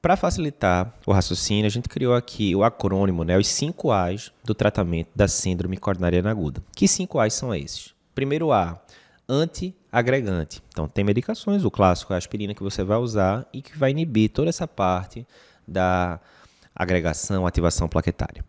Para facilitar o raciocínio, a gente criou aqui o acrônimo, né, os 5 A's do tratamento da síndrome coronariana aguda. Que 5 A's são esses? Primeiro A, antiagregante. Então, tem medicações, o clássico é a aspirina que você vai usar e que vai inibir toda essa parte da agregação, ativação plaquetária.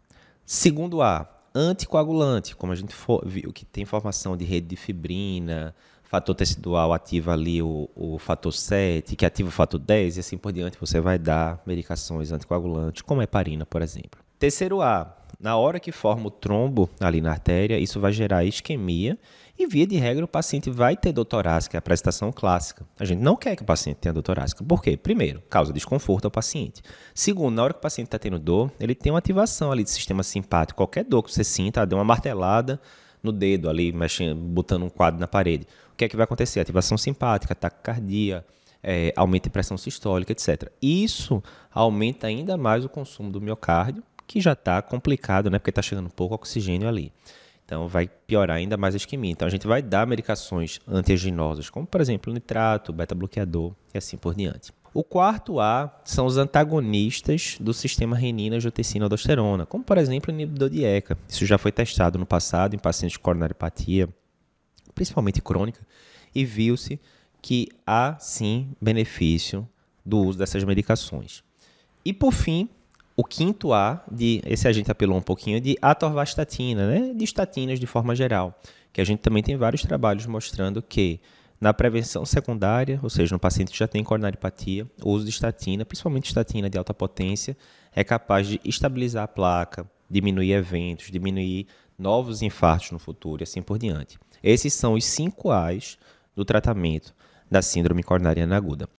Segundo A, anticoagulante, como a gente viu que tem formação de rede de fibrina, fator tecidual ativa ali o, o fator 7, que ativa o fator 10, e assim por diante você vai dar medicações anticoagulantes, como a heparina, por exemplo. Terceiro A, na hora que forma o trombo ali na artéria, isso vai gerar isquemia e, via de regra, o paciente vai ter dor torácica, é a prestação clássica. A gente não quer que o paciente tenha dor torácica. Por quê? Primeiro, causa desconforto ao paciente. Segundo, na hora que o paciente está tendo dor, ele tem uma ativação ali do sistema simpático. Qualquer dor que você sinta, deu uma martelada no dedo ali, mexendo, botando um quadro na parede que é que vai acontecer? Ativação simpática, taquicardia, é, aumento de pressão sistólica, etc. Isso aumenta ainda mais o consumo do miocárdio, que já está complicado, né? Porque está chegando pouco oxigênio ali. Então vai piorar ainda mais a isquemia. Então a gente vai dar medicações antiaginosas, como por exemplo nitrato, beta-bloqueador e assim por diante. O quarto A são os antagonistas do sistema renina-angiotensina-aldosterona, como por exemplo o inibidor de ECA. Isso já foi testado no passado em pacientes com coronariopatia principalmente crônica, e viu-se que há sim benefício do uso dessas medicações. E por fim, o quinto A, de, esse a gente apelou um pouquinho, de atorvastatina, né? de estatinas de forma geral, que a gente também tem vários trabalhos mostrando que na prevenção secundária, ou seja, no paciente que já tem coronaripatia, o uso de estatina, principalmente estatina de alta potência, é capaz de estabilizar a placa, diminuir eventos, diminuir novos infartos no futuro e assim por diante. Esses são os cinco A's do tratamento da síndrome coronariana aguda.